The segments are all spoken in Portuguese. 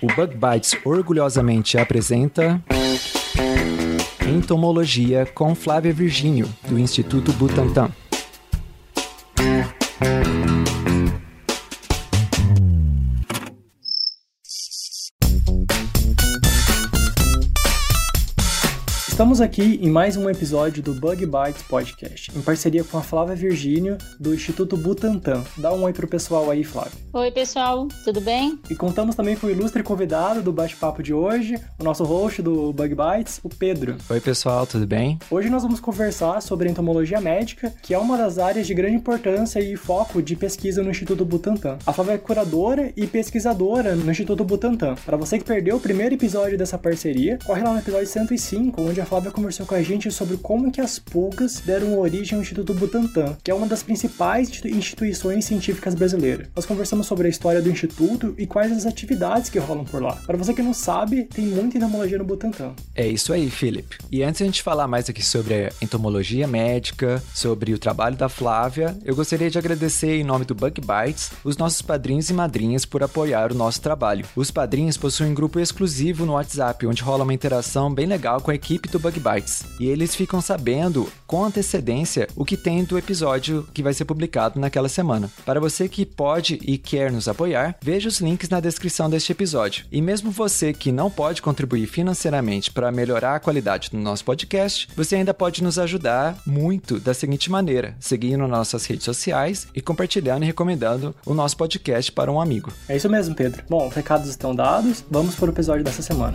O Bug Bites orgulhosamente apresenta Entomologia com Flávia Virgínio, do Instituto Butantan. Estamos aqui em mais um episódio do Bug Bites Podcast, em parceria com a Flávia Virgínio, do Instituto Butantan. Dá um oi pro pessoal aí, Flávia. Oi, pessoal, tudo bem? E contamos também com o ilustre convidado do bate-papo de hoje, o nosso host do Bug Bites, o Pedro. Oi, pessoal, tudo bem? Hoje nós vamos conversar sobre entomologia médica, que é uma das áreas de grande importância e foco de pesquisa no Instituto Butantan. A Flávia é curadora e pesquisadora no Instituto Butantan. Para você que perdeu o primeiro episódio dessa parceria, corre lá no episódio 105, onde a Flávia conversou com a gente sobre como que as pulgas deram origem ao Instituto Butantan, que é uma das principais instituições científicas brasileiras. Nós conversamos sobre a história do instituto e quais as atividades que rolam por lá. Para você que não sabe, tem muita entomologia no Butantan. É isso aí, Felipe. E antes de a gente falar mais aqui sobre a entomologia médica, sobre o trabalho da Flávia, eu gostaria de agradecer em nome do Bug Bites os nossos padrinhos e madrinhas por apoiar o nosso trabalho. Os padrinhos possuem um grupo exclusivo no WhatsApp, onde rola uma interação bem legal com a equipe do Bug Bites e eles ficam sabendo com antecedência o que tem do episódio que vai ser publicado naquela semana. Para você que pode e quer nos apoiar, veja os links na descrição deste episódio. E mesmo você que não pode contribuir financeiramente para melhorar a qualidade do nosso podcast, você ainda pode nos ajudar muito da seguinte maneira: seguindo nossas redes sociais e compartilhando e recomendando o nosso podcast para um amigo. É isso mesmo, Pedro. Bom, os recados estão dados, vamos para o episódio dessa semana.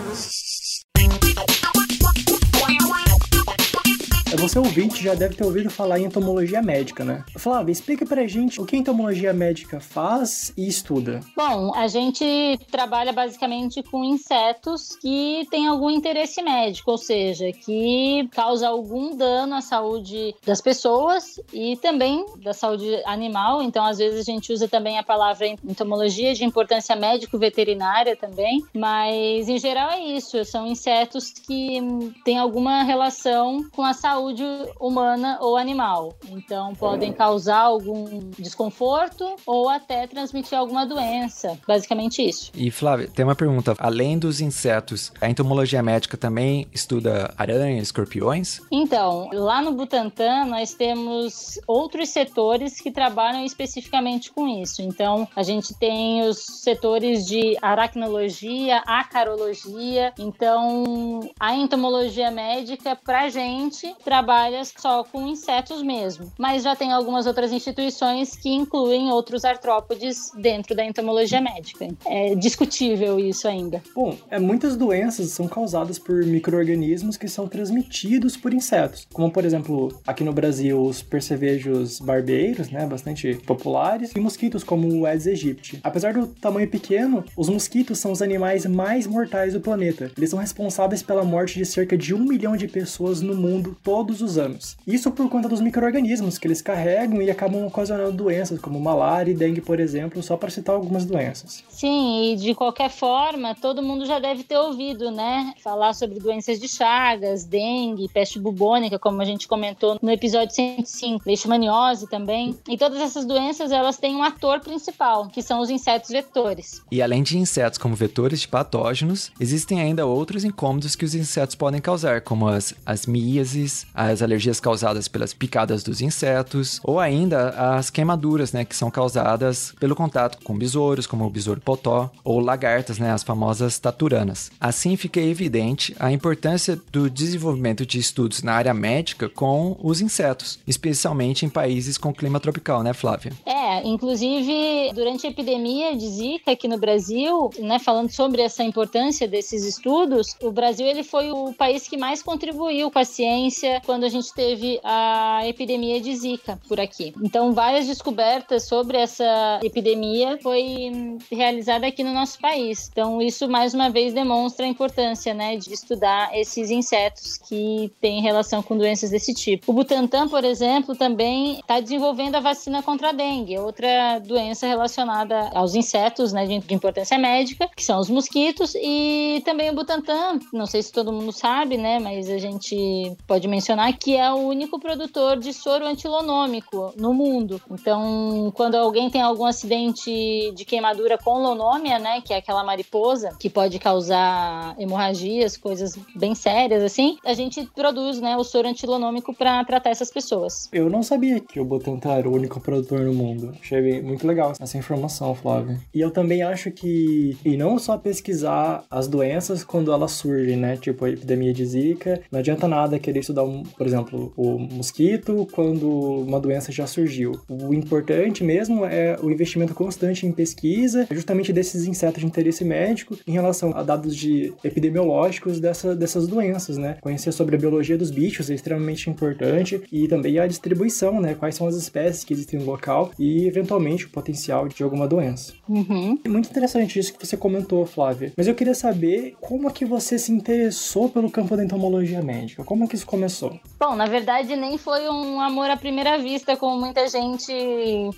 Você ouvinte já deve ter ouvido falar em entomologia médica, né? Flávia, explica pra gente o que a entomologia médica faz e estuda. Bom, a gente trabalha basicamente com insetos que têm algum interesse médico, ou seja, que causa algum dano à saúde das pessoas e também da saúde animal. Então, às vezes a gente usa também a palavra entomologia de importância médico-veterinária também, mas em geral é isso, são insetos que têm alguma relação com a saúde saúde humana ou animal. Então, podem causar algum desconforto ou até transmitir alguma doença. Basicamente isso. E, Flávia, tem uma pergunta. Além dos insetos, a entomologia médica também estuda aranhas, escorpiões? Então, lá no Butantan, nós temos outros setores que trabalham especificamente com isso. Então, a gente tem os setores de aracnologia, acarologia. Então, a entomologia médica, pra gente, trabalha só com insetos mesmo, mas já tem algumas outras instituições que incluem outros artrópodes dentro da entomologia médica. É discutível isso ainda. Bom, é, muitas doenças são causadas por micro-organismos que são transmitidos por insetos, como por exemplo, aqui no Brasil, os percevejos barbeiros, né, bastante populares, e mosquitos como o Aedes aegypti. Apesar do tamanho pequeno, os mosquitos são os animais mais mortais do planeta. Eles são responsáveis pela morte de cerca de um milhão de pessoas no mundo todo todos os anos. Isso por conta dos micro-organismos que eles carregam e acabam ocasionando doenças como malária e dengue, por exemplo, só para citar algumas doenças. Sim, e de qualquer forma, todo mundo já deve ter ouvido, né? Falar sobre doenças de Chagas, dengue, peste bubônica, como a gente comentou no episódio 105, leishmaniose também. E todas essas doenças, elas têm um ator principal, que são os insetos vetores. E além de insetos como vetores de patógenos, existem ainda outros incômodos que os insetos podem causar, como as, as míases, as alergias causadas pelas picadas dos insetos, ou ainda as queimaduras, né, que são causadas pelo contato com besouros, como o besouro potó, ou lagartas, né, as famosas taturanas. Assim fica evidente a importância do desenvolvimento de estudos na área médica com os insetos, especialmente em países com clima tropical, né, Flávia? É, inclusive durante a epidemia de Zika aqui no Brasil, né, falando sobre essa importância desses estudos, o Brasil ele foi o país que mais contribuiu com a ciência, quando a gente teve a epidemia de Zika por aqui. Então, várias descobertas sobre essa epidemia foi realizada aqui no nosso país. Então, isso mais uma vez demonstra a importância, né, de estudar esses insetos que têm relação com doenças desse tipo. O Butantan, por exemplo, também está desenvolvendo a vacina contra a dengue, outra doença relacionada aos insetos, né, de importância médica, que são os mosquitos, e também o Butantan, não sei se todo mundo sabe, né, mas a gente pode mencionar mencionar, que é o único produtor de soro antilonômico no mundo. Então, quando alguém tem algum acidente de queimadura com lonômia, né, que é aquela mariposa que pode causar hemorragias, coisas bem sérias assim, a gente produz, né, o soro antilonômico para tratar essas pessoas. Eu não sabia que o Butantan era o único produtor no mundo. Achei muito legal essa informação, Flávia. E eu também acho que e não só pesquisar as doenças quando elas surgem, né, tipo a epidemia de Zika, não adianta nada querer estudar, por exemplo, o mosquito quando uma doença já surgiu. O importante mesmo é o investimento constante em pesquisa, justamente desses insetos de interesse médico em relação a dados de epidemiológicos dessa, dessas doenças, né? Conhecer sobre a biologia dos bichos é extremamente importante e também a distribuição, né? Quais são as espécies que existem no local e eventualmente o potencial de alguma doença. Uhum. É muito interessante isso que você comentou, Flávia. Mas eu queria saber como é que você se interessou pelo campo da entomologia médica. Como é que isso começou? Bom, na verdade nem foi um amor à primeira vista, como muita gente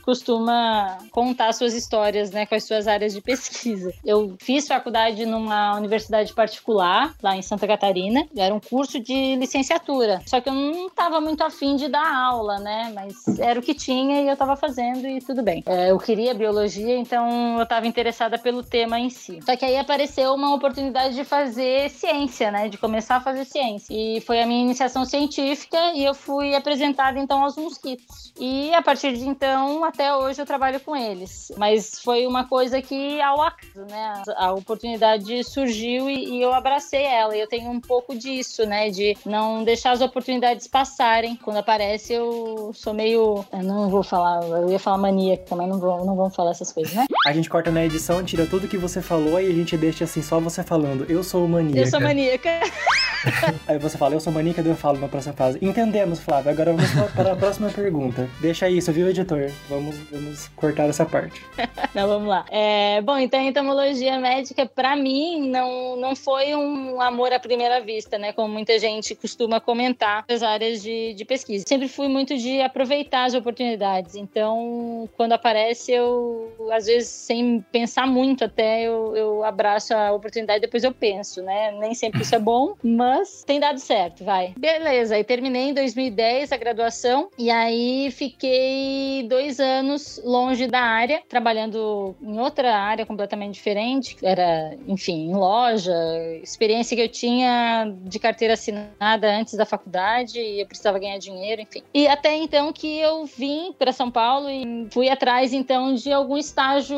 costuma contar suas histórias, né, com as suas áreas de pesquisa. Eu fiz faculdade numa universidade particular, lá em Santa Catarina. Era um curso de licenciatura. Só que eu não estava muito afim de dar aula, né? Mas era o que tinha e eu estava fazendo e tudo bem. É, eu queria biologia, então eu estava interessada pelo tema em si. Só que aí apareceu uma oportunidade de fazer ciência, né? De começar a fazer ciência. E foi a minha iniciação científica e eu fui apresentada então aos mosquitos. E a partir de então, até hoje eu trabalho com eles. Mas foi uma coisa que ao acaso, né? A oportunidade surgiu e, e eu abracei ela. E eu tenho um pouco disso, né? De não deixar as oportunidades passarem. Quando aparece, eu sou meio. Eu não vou falar, eu ia falar maníaca, mas não, vou, não vamos falar essas coisas, né? A gente corta na edição, tira tudo que você falou e a gente deixa assim só você falando. Eu sou maníaca. Eu sou maníaca. Aí você fala, eu sou maníaca, daí eu falo na próxima fase. Entendemos, Flávio. Agora vamos para a próxima pergunta. Deixa isso, viu, editor? Vamos, vamos cortar essa parte. não, vamos lá. É, bom, então a entomologia médica, para mim, não, não foi um amor à primeira vista, né? Como muita gente costuma comentar nas áreas de, de pesquisa. Sempre fui muito de aproveitar as oportunidades. Então, quando aparece, eu, às vezes, sem pensar muito até, eu, eu abraço a oportunidade e depois eu penso, né? Nem sempre isso é bom, mas tem dado certo, vai. Beleza, aí terminei em 2010 a graduação e aí fiquei dois anos longe da área, trabalhando em outra área completamente diferente. Era, enfim, em loja, experiência que eu tinha de carteira assinada antes da faculdade e eu precisava ganhar dinheiro, enfim. E até então que eu vim para São Paulo e fui atrás então de algum estágio,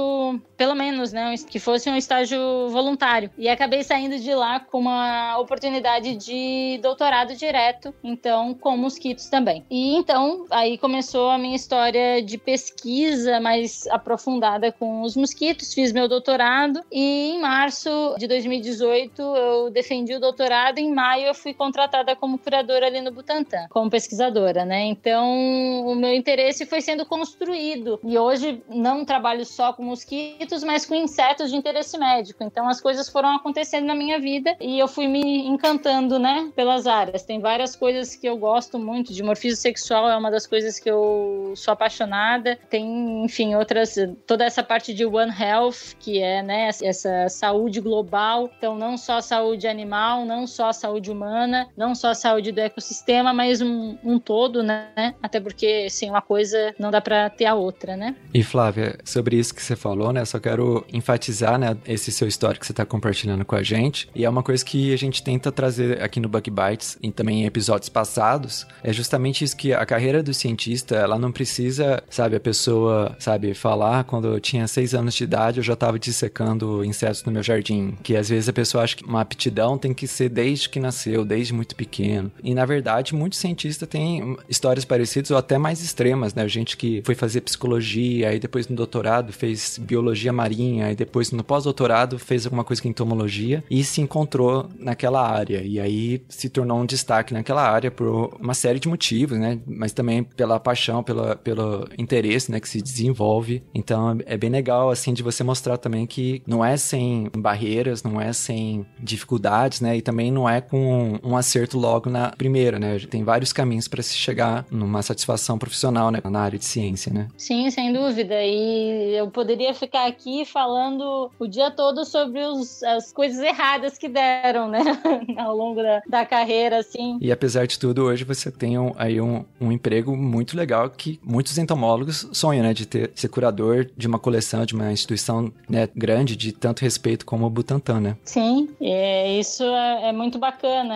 pelo menos, né, que fosse um estágio voluntário. E acabei saindo de lá com uma oportunidade de doutorado direto, então com mosquitos também. E então aí começou a minha história de pesquisa mais aprofundada com os mosquitos, fiz meu doutorado e em março de 2018 eu defendi o doutorado, em maio eu fui contratada como curadora ali no Butantan, como pesquisadora, né? Então o meu interesse foi sendo construído e hoje não trabalho só com mosquitos, mas com insetos de interesse médico. Então as coisas foram acontecendo na minha vida e eu fui me encantando, né, pelas áreas. Tem várias coisas que eu gosto muito, de morfismo sexual é uma das coisas que eu sou apaixonada. Tem, enfim, outras, toda essa parte de One Health, que é, né, essa saúde global. Então, não só saúde animal, não só saúde humana, não só saúde do ecossistema, mas um, um todo, né? Até porque, sem uma coisa não dá para ter a outra, né? E Flávia, sobre isso que você falou, né, só quero enfatizar, né, esse seu histórico que você está compartilhando com a gente. E é uma coisa que a gente tenta trazer aqui no Bug Bites e também episódios passados, é justamente isso que a carreira do cientista, ela não precisa, sabe, a pessoa, sabe, falar quando eu tinha seis anos de idade eu já estava dissecando insetos no meu jardim, que às vezes a pessoa acha que uma aptidão tem que ser desde que nasceu, desde muito pequeno. E na verdade, muitos cientistas têm histórias parecidas ou até mais extremas, né? Gente que foi fazer psicologia, aí depois no doutorado fez biologia marinha, aí depois no pós-doutorado fez alguma coisa com entomologia e se encontrou naquela área. E aí se tornou um destaque naquela área por uma série de motivos, né? Mas também pela paixão, pela, pelo interesse, né? Que se desenvolve. Então é bem legal, assim, de você mostrar também que não é sem barreiras, não é sem dificuldades, né? E também não é com um acerto logo na primeira, né? Tem vários caminhos para se chegar numa satisfação profissional, né? Na área de ciência, né? Sim, sem dúvida. E eu poderia ficar aqui falando o dia todo sobre os, as coisas erradas que deram, né? ao longo da, da carreira, assim. E apesar de tudo, hoje você tem um, aí um, um emprego muito legal que muitos entomólogos sonham, né? De ter, ser curador de uma coleção, de uma instituição né, grande, de tanto respeito como o Butantan, né? Sim, é, isso é, é muito bacana.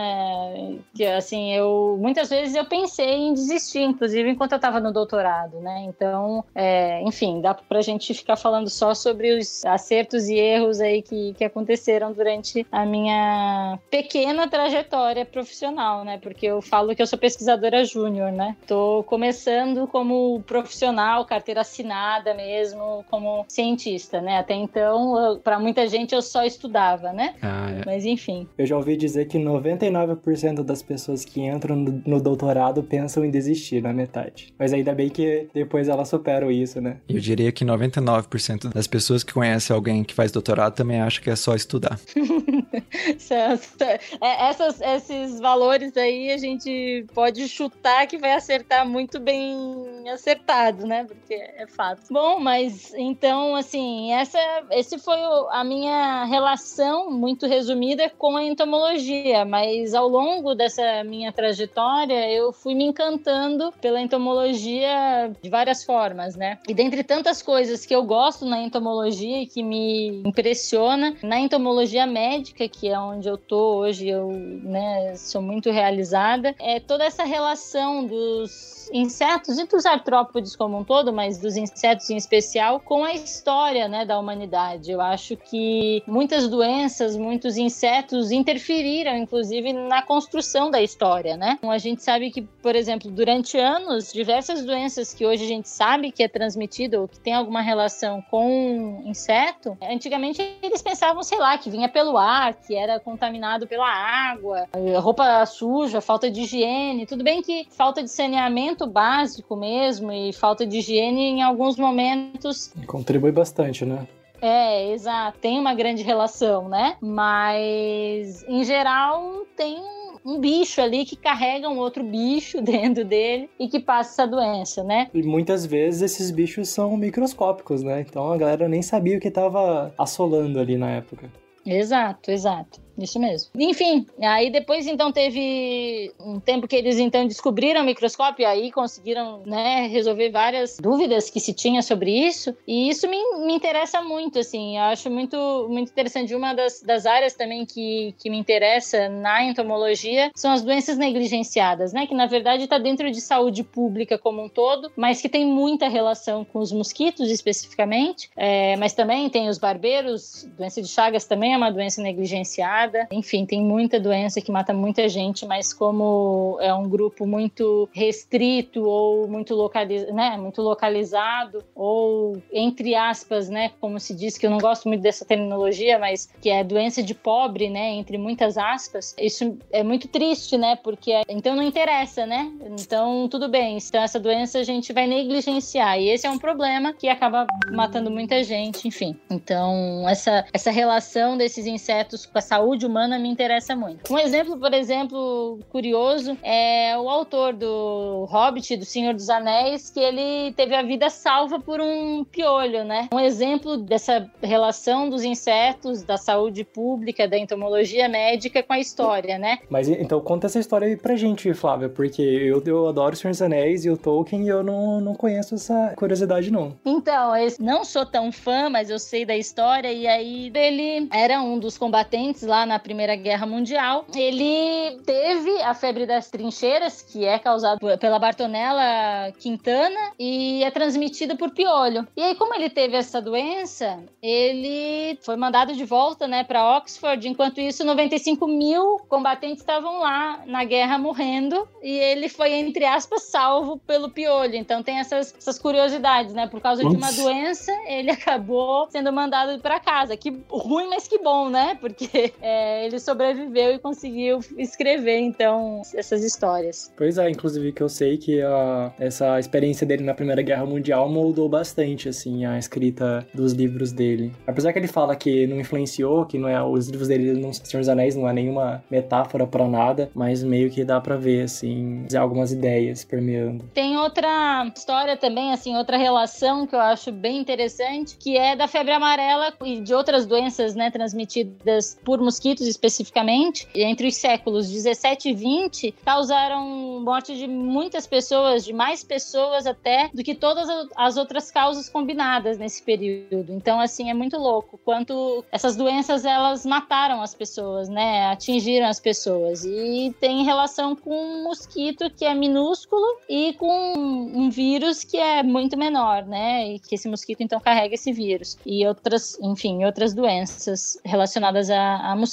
Que, assim, eu muitas vezes eu pensei em desistir, inclusive enquanto eu estava no doutorado, né? Então, é, enfim, dá pra gente ficar falando só sobre os acertos e erros aí que, que aconteceram durante a minha pequena trajetória profissional, né? Porque eu falo que eu sou pesquisadora júnior, né? Tô começando como profissional, carteira assinada mesmo, como cientista, né? Até então, para muita gente eu só estudava, né? Ah, é. Mas enfim. Eu já ouvi dizer que 99% das pessoas que entram no, no doutorado pensam em desistir na metade. Mas ainda bem que depois elas superam isso, né? Eu diria que 99% das pessoas que conhecem alguém que faz doutorado também acham que é só estudar. É, essas, esses valores aí a gente pode chutar que vai acertar muito bem acertado, né? Porque é fato. Bom, mas então, assim, essa, esse foi a minha relação muito resumida com a entomologia, mas ao longo dessa minha trajetória eu fui me encantando pela entomologia de várias formas, né? E dentre tantas coisas que eu gosto na entomologia e que me impressiona, na entomologia médica, que é onde eu tô hoje, eu né, sou muito realizada, é toda essa relação dos insetos e dos artrópodes como um todo, mas dos insetos em especial, com a história né, da humanidade. Eu acho que muitas doenças, muitos insetos interferiram, inclusive, na construção da história, né? Então, a gente sabe que, por exemplo, durante anos, diversas doenças que hoje a gente sabe que é transmitida ou que tem alguma relação com inseto, antigamente eles pensavam, sei lá, que vinha pelo ar, que era contaminado pela água, roupa suja, falta de higiene. Tudo bem que falta de saneamento saneamento básico mesmo e falta de higiene em alguns momentos. Contribui bastante, né? É, exato. Tem uma grande relação, né? Mas, em geral, tem um bicho ali que carrega um outro bicho dentro dele e que passa essa doença, né? E muitas vezes esses bichos são microscópicos, né? Então a galera nem sabia o que estava assolando ali na época. Exato, exato. Isso mesmo. Enfim, aí depois então teve um tempo que eles então descobriram o microscópio e aí conseguiram, né, resolver várias dúvidas que se tinha sobre isso. E isso me, me interessa muito, assim, eu acho muito, muito interessante. Uma das, das áreas também que, que me interessa na entomologia são as doenças negligenciadas, né, que na verdade está dentro de saúde pública como um todo, mas que tem muita relação com os mosquitos especificamente, é, mas também tem os barbeiros, doença de Chagas também é uma doença negligenciada enfim, tem muita doença que mata muita gente, mas como é um grupo muito restrito ou muito, localiz... né, muito localizado, ou entre aspas, né, como se diz, que eu não gosto muito dessa terminologia, mas que é doença de pobre, né, entre muitas aspas, isso é muito triste, né, porque então não interessa, né? Então tudo bem, então essa doença a gente vai negligenciar e esse é um problema que acaba matando muita gente, enfim. Então essa essa relação desses insetos com a saúde saúde humana me interessa muito. Um exemplo, por exemplo, curioso é o autor do Hobbit, do Senhor dos Anéis, que ele teve a vida salva por um piolho, né? Um exemplo dessa relação dos insetos, da saúde pública, da entomologia médica com a história, né? Mas então conta essa história aí pra gente, Flávia, porque eu, eu adoro o Senhor dos Anéis e o Tolkien e eu não, não conheço essa curiosidade, não. Então, eu não sou tão fã, mas eu sei da história, e aí ele era um dos combatentes lá na Primeira Guerra Mundial. Ele teve a febre das trincheiras, que é causada pela Bartonella Quintana e é transmitida por piolho. E aí, como ele teve essa doença, ele foi mandado de volta, né, para Oxford. Enquanto isso, 95 mil combatentes estavam lá na guerra morrendo e ele foi, entre aspas, salvo pelo piolho. Então tem essas, essas curiosidades, né? Por causa de uma doença, ele acabou sendo mandado para casa. Que ruim, mas que bom, né? Porque é, ele sobreviveu e conseguiu escrever, então, essas histórias. Pois é, inclusive que eu sei que a, essa experiência dele na Primeira Guerra Mundial moldou bastante, assim, a escrita dos livros dele. Apesar que ele fala que não influenciou, que não é os livros dele, não, Senhor dos Anéis, não é nenhuma metáfora para nada, mas meio que dá para ver, assim, algumas ideias permeando. Tem outra história também, assim, outra relação que eu acho bem interessante, que é da febre amarela e de outras doenças, né, transmitidas por mosquitos mosquitos especificamente, entre os séculos 17 e 20, causaram morte de muitas pessoas, de mais pessoas até do que todas as outras causas combinadas nesse período. Então, assim, é muito louco quanto essas doenças elas mataram as pessoas, né? Atingiram as pessoas. E tem relação com um mosquito que é minúsculo e com um vírus que é muito menor, né? E que esse mosquito então carrega esse vírus. E outras, enfim, outras doenças relacionadas a, a mosquitos.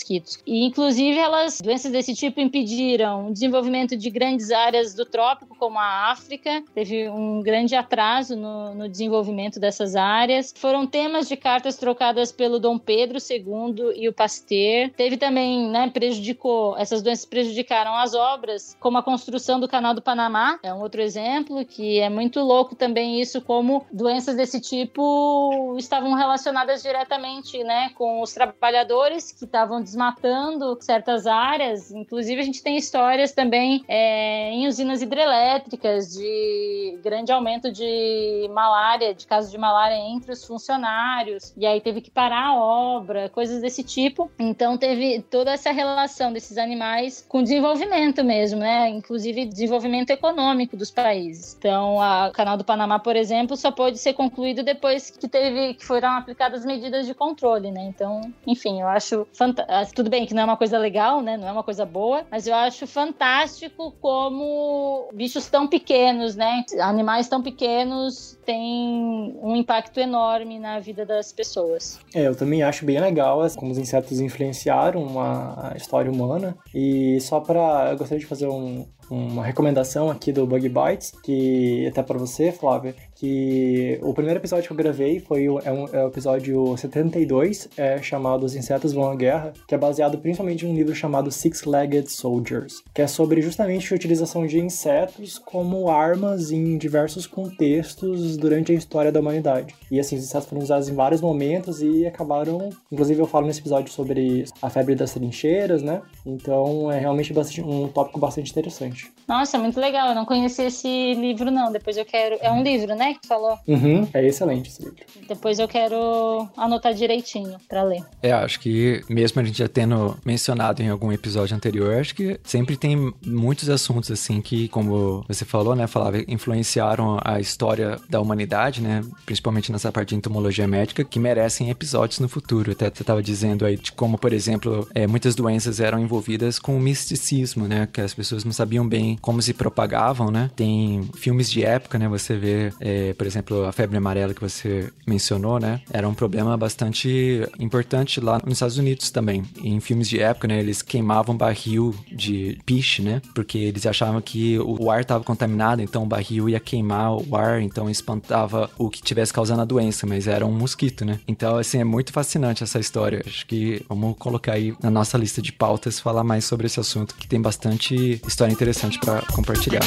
E inclusive elas, doenças desse tipo impediram o desenvolvimento de grandes áreas do trópico, como a África. Teve um grande atraso no, no desenvolvimento dessas áreas. Foram temas de cartas trocadas pelo Dom Pedro II e o Pasteur. Teve também, né, prejudicou, essas doenças prejudicaram as obras, como a construção do Canal do Panamá, é um outro exemplo, que é muito louco também isso, como doenças desse tipo estavam relacionadas diretamente, né, com os trabalhadores que estavam desmatando certas áreas. Inclusive, a gente tem histórias também é, em usinas hidrelétricas de grande aumento de malária, de casos de malária entre os funcionários, e aí teve que parar a obra, coisas desse tipo. Então, teve toda essa relação desses animais com desenvolvimento mesmo, né? Inclusive desenvolvimento econômico dos países. Então, o Canal do Panamá, por exemplo, só pode ser concluído depois que teve que foram aplicadas medidas de controle, né? Então, enfim, eu acho fantástico. Tudo bem que não é uma coisa legal, né? Não é uma coisa boa, mas eu acho fantástico como bichos tão pequenos, né? Animais tão pequenos têm um impacto enorme na vida das pessoas. É, eu também acho bem legal como os insetos influenciaram a história humana. E só para eu gostaria de fazer um, uma recomendação aqui do Bug Bites, que até para você, Flávia, que o primeiro episódio que eu gravei foi o, é, um, é o episódio 72, é, chamado Os Insetos Vão à Guerra, que é baseado principalmente em um livro chamado Six-Legged Soldiers, que é sobre justamente a utilização de insetos como armas em diversos contextos durante a história da humanidade. E assim, os insetos foram usados em vários momentos e acabaram, inclusive eu falo nesse episódio sobre a febre das trincheiras, né? Então é realmente bastante, um tópico bastante interessante. Nossa, muito legal. Eu não conhecia esse livro, não. Depois eu quero. É um livro, né? Que tu falou? Uhum, é excelente esse livro. Depois eu quero anotar direitinho pra ler. É, acho que mesmo a gente já tendo mencionado em algum episódio anterior, acho que sempre tem muitos assuntos assim que, como você falou, né, falava, influenciaram a história da humanidade, né? Principalmente nessa parte de entomologia médica, que merecem episódios no futuro. Até você estava dizendo aí de como, por exemplo, é, muitas doenças eram envolvidas com o misticismo, né? Que as pessoas não sabiam bem como se propagavam, né? Tem filmes de época, né? Você vê, é, por exemplo, a febre amarela que você mencionou, né? Era um problema bastante importante lá nos Estados Unidos também. Em filmes de época, né? Eles queimavam barril de piche, né? Porque eles achavam que o ar estava contaminado, então o barril ia queimar o ar, então espantava o que tivesse causando a doença, mas era um mosquito, né? Então, assim, é muito fascinante essa história. Acho que vamos colocar aí na nossa lista de pautas falar mais sobre esse assunto, que tem bastante história interessante para compartilhar.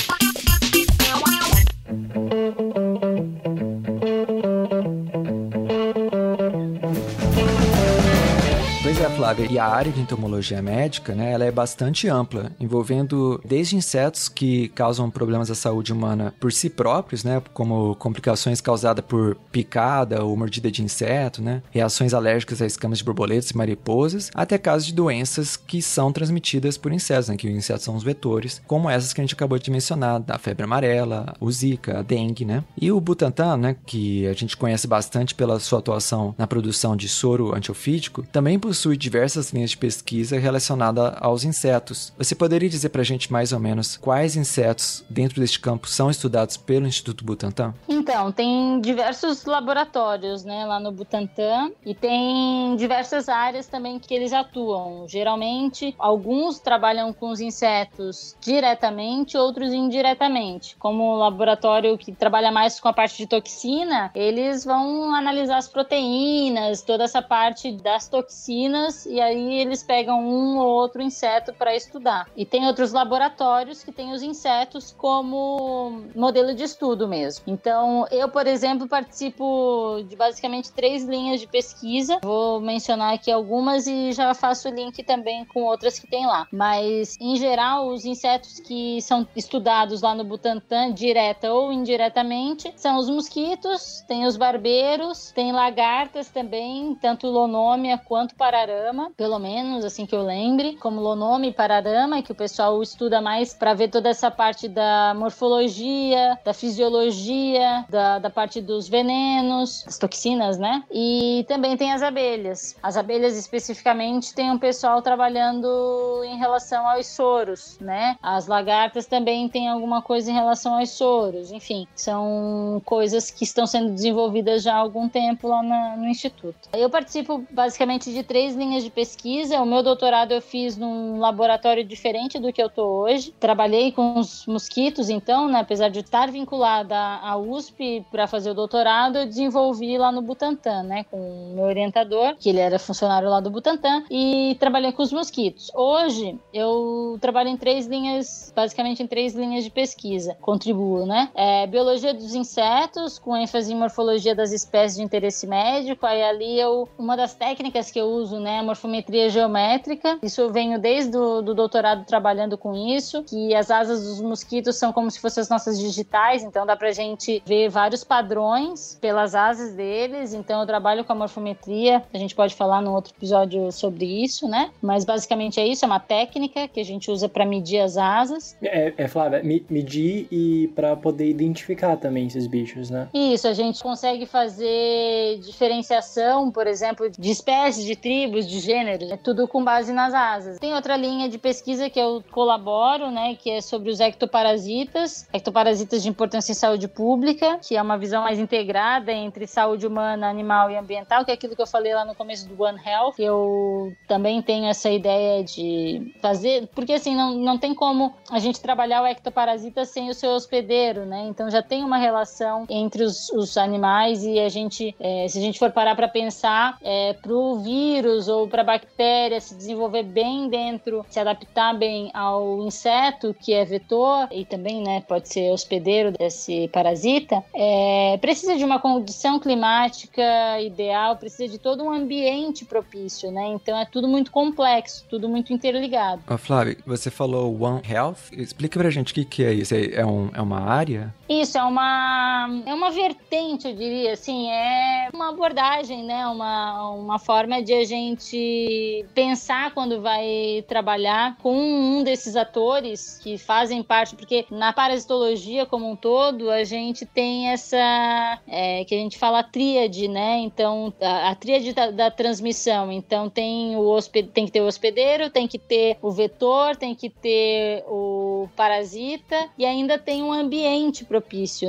Flávia, e a área de entomologia médica, né, ela é bastante ampla, envolvendo desde insetos que causam problemas à saúde humana por si próprios, né, como complicações causadas por picada ou mordida de inseto, né, reações alérgicas a escamas de borboletas e mariposas, até casos de doenças que são transmitidas por insetos, né, que os insetos são os vetores, como essas que a gente acabou de mencionar, da febre amarela, o zika, a dengue, né. E o Butantan, né, que a gente conhece bastante pela sua atuação na produção de soro antiofídico, também possui diversas linhas de pesquisa relacionadas aos insetos. Você poderia dizer para a gente mais ou menos quais insetos dentro deste campo são estudados pelo Instituto Butantan? Então, tem diversos laboratórios né, lá no Butantan e tem diversas áreas também que eles atuam. Geralmente, alguns trabalham com os insetos diretamente, outros indiretamente. Como o laboratório que trabalha mais com a parte de toxina, eles vão analisar as proteínas, toda essa parte das toxinas e aí eles pegam um ou outro inseto para estudar. E tem outros laboratórios que têm os insetos como modelo de estudo mesmo. Então, eu, por exemplo, participo de basicamente três linhas de pesquisa. Vou mencionar aqui algumas e já faço link também com outras que tem lá. Mas, em geral, os insetos que são estudados lá no Butantan, direta ou indiretamente, são os mosquitos, tem os barbeiros, tem lagartas também, tanto lonômia quanto parará Pararama, pelo menos assim que eu lembre, como Lonome e Pararama, que o pessoal estuda mais para ver toda essa parte da morfologia, da fisiologia, da, da parte dos venenos, das toxinas, né? E também tem as abelhas. As abelhas especificamente tem um pessoal trabalhando em relação aos soros, né? As lagartas também têm alguma coisa em relação aos soros. Enfim, são coisas que estão sendo desenvolvidas já há algum tempo lá na, no instituto. Eu participo basicamente de três linhas de pesquisa. O meu doutorado eu fiz num laboratório diferente do que eu tô hoje. Trabalhei com os mosquitos, então, né? Apesar de estar vinculada à USP para fazer o doutorado, eu desenvolvi lá no Butantan, né? Com o meu orientador, que ele era funcionário lá do Butantan, e trabalhei com os mosquitos. Hoje eu trabalho em três linhas, basicamente em três linhas de pesquisa. Contribuo, né? É, biologia dos insetos, com ênfase em morfologia das espécies de interesse médico. Aí ali eu, uma das técnicas que eu uso, né, morfometria geométrica. Isso eu venho desde o do doutorado trabalhando com isso, que as asas dos mosquitos são como se fossem as nossas digitais, então dá pra gente ver vários padrões pelas asas deles. Então eu trabalho com a morfometria. A gente pode falar num outro episódio sobre isso, né? Mas basicamente é isso, é uma técnica que a gente usa para medir as asas. É, é Flávia, medir e para poder identificar também esses bichos, né? Isso, a gente consegue fazer diferenciação, por exemplo, de espécies, de tribos, de gêneros, é tudo com base nas asas. Tem outra linha de pesquisa que eu colaboro, né, que é sobre os ectoparasitas, ectoparasitas de importância em saúde pública, que é uma visão mais integrada entre saúde humana, animal e ambiental, que é aquilo que eu falei lá no começo do One Health. Eu também tenho essa ideia de fazer, porque assim, não, não tem como a gente trabalhar o ectoparasita sem o seu hospedeiro, né? Então já tem uma relação entre os, os animais e a gente, é, se a gente for parar para pensar, é, para o vírus ou para a bactéria se desenvolver bem dentro, se adaptar bem ao inseto que é vetor e também, né, pode ser hospedeiro desse parasita, é, precisa de uma condição climática ideal, precisa de todo um ambiente propício, né? Então é tudo muito complexo, tudo muito interligado. Oh, Flávio, você falou One Health. Explica pra gente o que, que é isso. É, um, é uma área? Isso, é uma, é uma vertente, eu diria, assim, é uma abordagem, né? Uma, uma forma de a gente pensar quando vai trabalhar com um desses atores que fazem parte, porque na parasitologia como um todo, a gente tem essa, é, que a gente fala tríade, né? Então, a, a tríade da, da, transmissão. Então, tem, o hosped, tem que ter o hospedeiro, tem que ter o vetor, tem que ter o parasita e ainda tem um ambiente propício,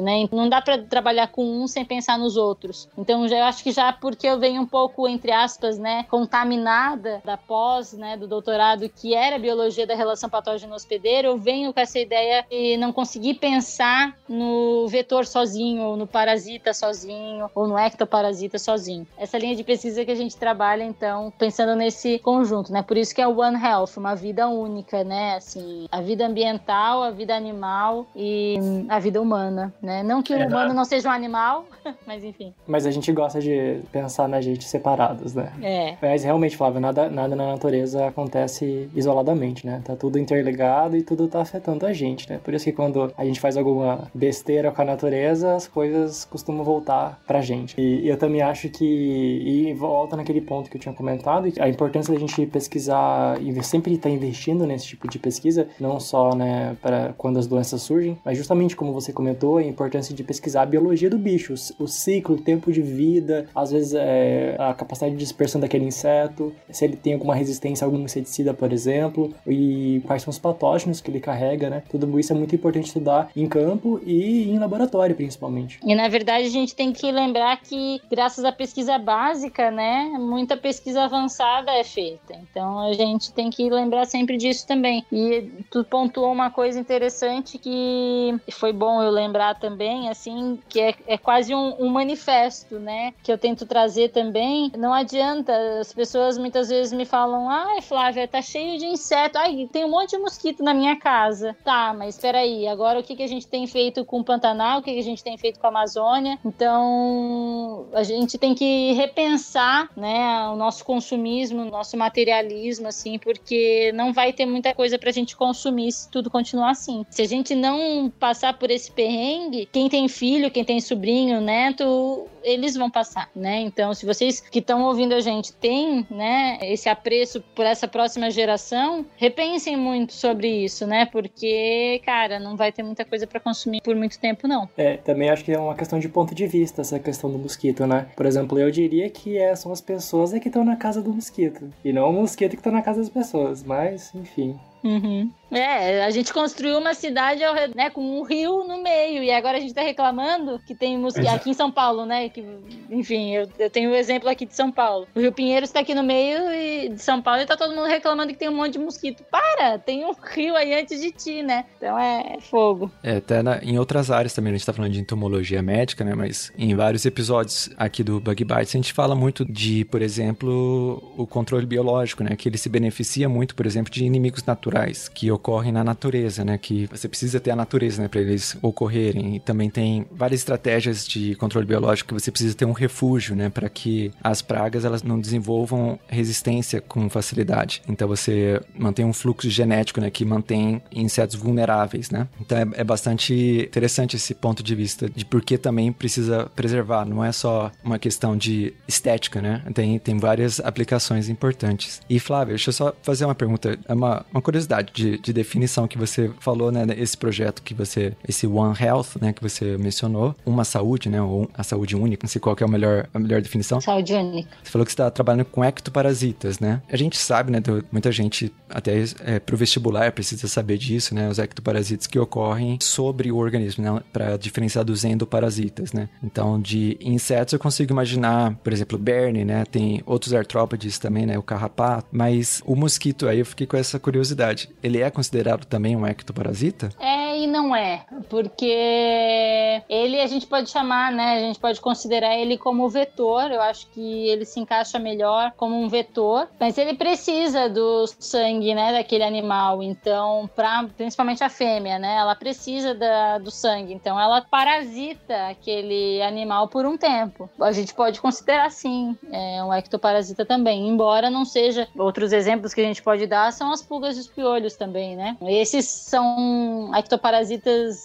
né? Não dá para trabalhar com um sem pensar nos outros. Então, eu acho que já porque eu venho um pouco, entre aspas, né, contaminada da pós, né, do doutorado, que era biologia da relação patógeno-hospedeiro, eu venho com essa ideia de não conseguir pensar no vetor sozinho, ou no parasita sozinho, ou no ectoparasita sozinho. Essa linha de pesquisa que a gente trabalha, então, pensando nesse conjunto, né? Por isso que é One Health, uma vida única, né? Assim, a vida ambiental, a vida animal e a vida humana, né? Não que o é, humano não seja um animal, mas enfim. Mas a gente gosta de pensar na gente separados, né? É. Mas realmente, Flávio, nada, nada na natureza acontece isoladamente, né? Tá tudo interligado e tudo tá afetando a gente, né? Por isso que quando a gente faz alguma besteira com a natureza, as coisas costumam voltar pra gente. E, e eu também acho que, e volta naquele ponto que eu tinha comentado, a importância da gente pesquisar e sempre estar tá investindo nesse tipo de pesquisa, não só, né, para quando as doenças surgem, mas justamente como você comentou, a importância de pesquisar a biologia do bicho, o ciclo, o tempo de vida, às vezes é, a capacidade de dispersão daquele inseto, se ele tem alguma resistência a algum inseticida, por exemplo, e quais são os patógenos que ele carrega, né? Tudo isso é muito importante estudar em campo e em laboratório, principalmente. E na verdade a gente tem que lembrar que, graças à pesquisa básica, né, muita pesquisa avançada é feita. Então a gente tem que lembrar sempre disso também. E tu pontuou uma coisa interessante que foi bom eu lembrar também, assim, que é, é quase um, um manifesto, né, que eu tento trazer também. Não adianta, as pessoas muitas vezes me falam, ai Flávia, tá cheio de inseto, ai, tem um monte de mosquito na minha casa. Tá, mas espera aí, agora o que, que a gente tem feito com o Pantanal, o que, que a gente tem feito com a Amazônia? Então, a gente tem que repensar, né, o nosso consumismo, o nosso materialismo, assim, porque não vai ter muita coisa pra gente consumir se tudo continuar assim. Se a gente não passar por esse perrengue, quem tem filho, quem tem sobrinho, neto, eles vão passar, né? Então, se vocês que estão ouvindo a gente têm, né, esse apreço por essa próxima geração, repensem muito sobre isso, né? Porque, cara, não vai ter muita coisa para consumir por muito tempo, não. É, também acho que é uma questão de ponto de vista essa questão do mosquito, né? Por exemplo, eu diria que é, são as pessoas que estão na casa do mosquito e não o mosquito que está na casa das pessoas, mas enfim. Uhum. É, a gente construiu uma cidade né, com um rio no meio, e agora a gente tá reclamando que tem mosquito aqui em São Paulo, né? Que, enfim, eu, eu tenho o um exemplo aqui de São Paulo. O Rio Pinheiro está aqui no meio e, de São Paulo e tá todo mundo reclamando que tem um monte de mosquito. Para! Tem um rio aí antes de ti, né? Então é fogo. É, até na, em outras áreas também, a gente tá falando de entomologia médica, né? Mas em vários episódios aqui do Bug Bites, a gente fala muito de, por exemplo, o controle biológico, né? Que ele se beneficia muito, por exemplo, de inimigos naturais que ocorrem na natureza, né? Que você precisa ter a natureza, né? Para eles ocorrerem. E também tem várias estratégias de controle biológico que você precisa ter um refúgio, né? Para que as pragas elas não desenvolvam resistência com facilidade. Então você mantém um fluxo genético, né? Que mantém insetos vulneráveis, né? Então é, é bastante interessante esse ponto de vista de por que também precisa preservar. Não é só uma questão de estética, né? Tem, tem várias aplicações importantes. E Flávia, deixa eu só fazer uma pergunta, é uma, uma curiosidade de, de definição que você falou, né? Esse projeto que você, esse One Health, né? Que você mencionou, uma saúde, né? Ou a saúde única, não sei qual é a melhor, a melhor definição. Saúde única. Você falou que você está trabalhando com ectoparasitas, né? A gente sabe, né? Muita gente, até é, pro vestibular, precisa saber disso, né? Os ectoparasitas que ocorrem sobre o organismo, né? Para diferenciar dos endoparasitas, né? Então, de insetos eu consigo imaginar, por exemplo, berne, né? Tem outros artrópodes também, né? O carrapato. Mas o mosquito, aí eu fiquei com essa curiosidade ele é considerado também um ectoparasita? É e não é, porque ele a gente pode chamar, né? A gente pode considerar ele como vetor. Eu acho que ele se encaixa melhor como um vetor, mas ele precisa do sangue, né, daquele animal. Então, para principalmente a fêmea, né, ela precisa da, do sangue. Então, ela parasita aquele animal por um tempo. A gente pode considerar sim, é um ectoparasita também, embora não seja. Outros exemplos que a gente pode dar são as pulgas e os piolhos também, né? Esses são ectoparasitas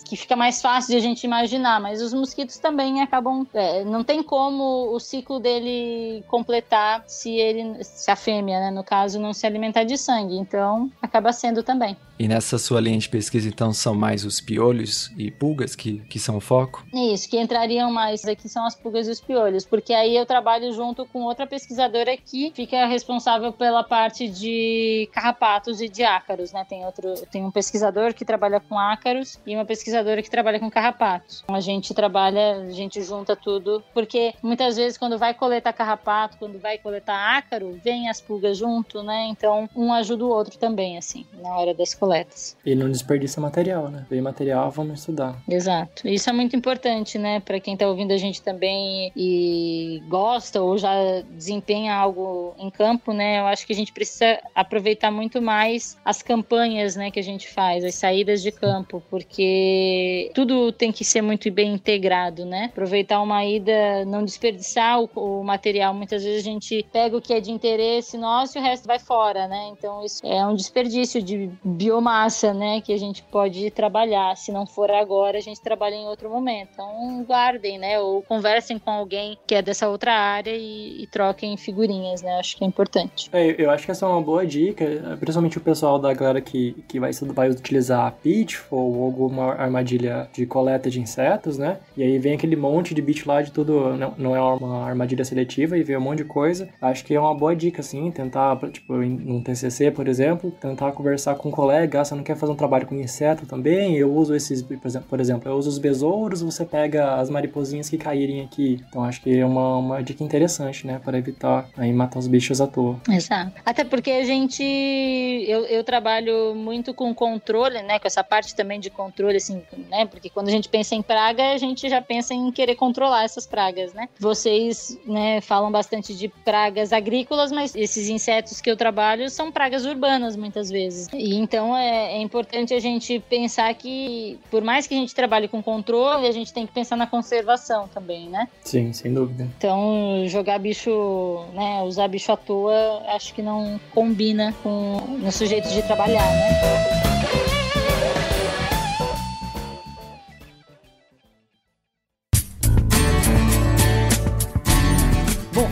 que fica mais fácil de a gente imaginar, mas os mosquitos também acabam. É, não tem como o ciclo dele completar se ele, se a fêmea, né, no caso, não se alimentar de sangue. Então, acaba sendo também. E nessa sua linha de pesquisa, então, são mais os piolhos e pulgas que, que são o foco? Isso, que entrariam mais aqui são as pulgas e os piolhos, porque aí eu trabalho junto com outra pesquisadora que fica responsável pela parte de carrapatos e de ácaros, né? Tem outro, tem um pesquisador que trabalha com ácaros e uma pesquisadora que trabalha com carrapatos. A gente trabalha, a gente junta tudo, porque muitas vezes quando vai coletar carrapato, quando vai coletar ácaro, vem as pulgas junto, né? Então, um ajuda o outro também, assim, na hora das coletas. E não desperdiça material, né? Vem material, vamos estudar. Exato. Isso é muito importante, né? Para quem tá ouvindo a gente também e gosta ou já desempenha algo em campo, né? Eu acho que a gente precisa aproveitar muito mais as campanhas, né, que a gente faz, as saídas de campo, porque tudo tem que ser muito bem integrado, né? Aproveitar uma ida, não desperdiçar o, o material. Muitas vezes a gente pega o que é de interesse nosso e o resto vai fora, né? Então isso é um desperdício de bio biomassa, né, que a gente pode trabalhar. Se não for agora, a gente trabalha em outro momento. Então, guardem, né, ou conversem com alguém que é dessa outra área e, e troquem figurinhas, né? Acho que é importante. É, eu acho que essa é uma boa dica, principalmente o pessoal da galera que, que vai, vai utilizar a Pitfall alguma armadilha de coleta de insetos, né? E aí vem aquele monte de bit lá de tudo, não, não é uma armadilha seletiva e vem um monte de coisa. Acho que é uma boa dica, assim, tentar, tipo, num TCC, por exemplo, tentar conversar com um colega pegar, você não quer fazer um trabalho com inseto também, eu uso esses, por exemplo, eu uso os besouros, você pega as mariposinhas que caírem aqui. Então acho que é uma, uma dica interessante, né, para evitar aí matar os bichos à toa. Exato. Até porque a gente, eu, eu trabalho muito com controle, né? Com essa parte também de controle, assim, né? Porque quando a gente pensa em praga, a gente já pensa em querer controlar essas pragas, né? Vocês, né, falam bastante de pragas agrícolas, mas esses insetos que eu trabalho são pragas urbanas muitas vezes. E então é, é importante a gente pensar que, por mais que a gente trabalhe com controle, a gente tem que pensar na conservação também, né? Sim, sem dúvida. Então, jogar bicho, né, usar bicho à toa, acho que não combina com no sujeito de trabalhar, né?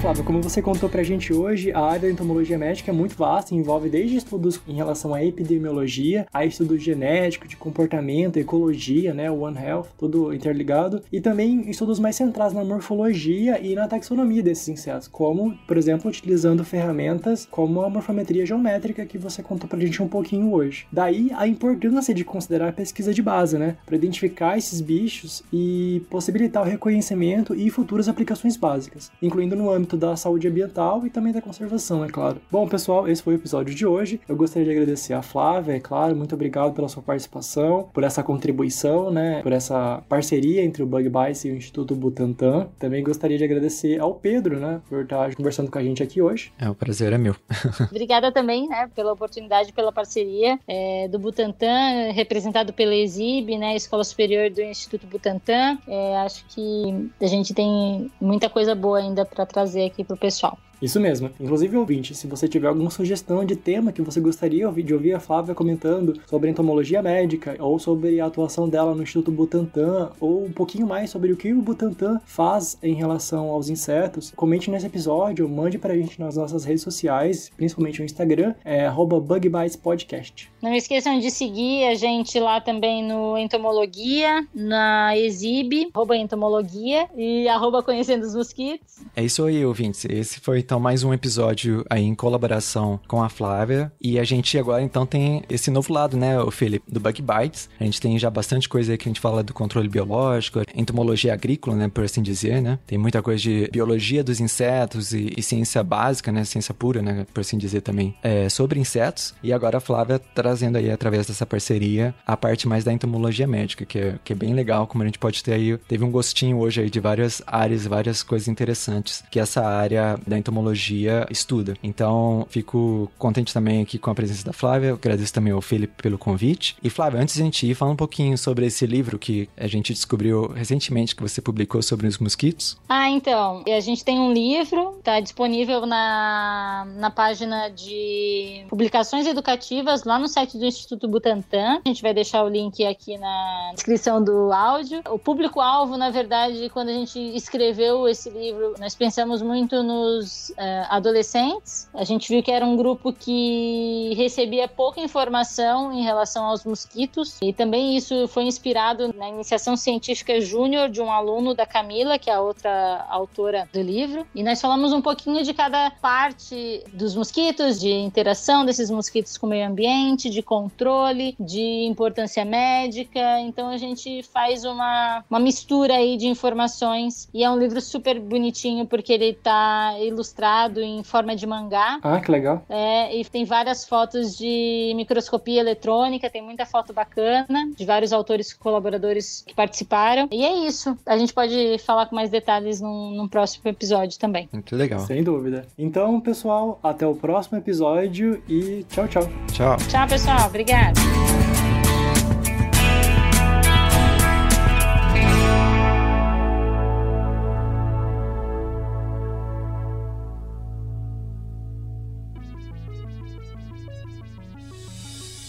Flávio, como você contou pra gente hoje, a área da entomologia médica é muito vasta, envolve desde estudos em relação à epidemiologia, a estudos genéticos, de comportamento, ecologia, né, One Health, tudo interligado, e também estudos mais centrados na morfologia e na taxonomia desses insetos, como, por exemplo, utilizando ferramentas como a morfometria geométrica que você contou pra gente um pouquinho hoje. Daí a importância de considerar a pesquisa de base, né, para identificar esses bichos e possibilitar o reconhecimento e futuras aplicações básicas, incluindo no âmbito da saúde ambiental e também da conservação, é claro. Bom, pessoal, esse foi o episódio de hoje. Eu gostaria de agradecer a Flávia, é claro, muito obrigado pela sua participação, por essa contribuição, né, por essa parceria entre o Bug Bites e o Instituto Butantan. Também gostaria de agradecer ao Pedro, né, por estar conversando com a gente aqui hoje. É, o prazer é meu. Obrigada também, né, pela oportunidade, pela parceria é, do Butantan, representado pela ESIB, né, Escola Superior do Instituto Butantan. É, acho que a gente tem muita coisa boa ainda para trazer aqui para o pessoal. Isso mesmo. Inclusive, ouvinte, se você tiver alguma sugestão de tema que você gostaria de ouvir a Flávia comentando sobre entomologia médica, ou sobre a atuação dela no Instituto Butantan, ou um pouquinho mais sobre o que o Butantan faz em relação aos insetos, comente nesse episódio, mande pra gente nas nossas redes sociais, principalmente no Instagram, é BugBitesPodcast. Não esqueçam de seguir a gente lá também no Entomologia, na Exib, arroba Entomologia e arroba Conhecendo os Mosquitos. É isso aí, ouvintes. Esse foi então mais um episódio aí em colaboração com a Flávia. E a gente agora então tem esse novo lado, né, o Felipe, do Bug Bites. A gente tem já bastante coisa aí que a gente fala do controle biológico, entomologia agrícola, né, por assim dizer, né? Tem muita coisa de biologia dos insetos e, e ciência básica, né, ciência pura, né, por assim dizer também, é, sobre insetos. E agora a Flávia trazendo aí através dessa parceria a parte mais da entomologia médica, que é, que é bem legal, como a gente pode ter aí, teve um gostinho hoje aí de várias áreas, várias coisas interessantes que essa área da entomologia estuda. Então, fico contente também aqui com a presença da Flávia, agradeço também ao Felipe pelo convite. E Flávia, antes de a gente ir, fala um pouquinho sobre esse livro que a gente descobriu recentemente que você publicou sobre os mosquitos. Ah, então, a gente tem um livro, tá disponível na, na página de publicações educativas lá no site do Instituto Butantan. A gente vai deixar o link aqui na descrição do áudio. O público-alvo, na verdade, quando a gente escreveu esse livro, nós pensamos muito nos uh, adolescentes. A gente viu que era um grupo que recebia pouca informação em relação aos mosquitos. E também isso foi inspirado na iniciação científica júnior de um aluno da Camila, que é a outra autora do livro. E nós falamos um pouquinho de cada parte dos mosquitos, de interação desses mosquitos com o meio ambiente, de controle, de importância médica. Então a gente faz uma, uma mistura aí de informações. E é um livro super bonitinho porque ele está ilustrado em forma de mangá. Ah, que legal. É, e tem várias fotos de microscopia eletrônica, tem muita foto bacana de vários autores colaboradores que participaram. E é isso. A gente pode falar com mais detalhes num, num próximo episódio também. Muito legal. Sem dúvida. Então, pessoal, até o próximo episódio e tchau, tchau. Tchau. Tchau, pessoal. Obrigada.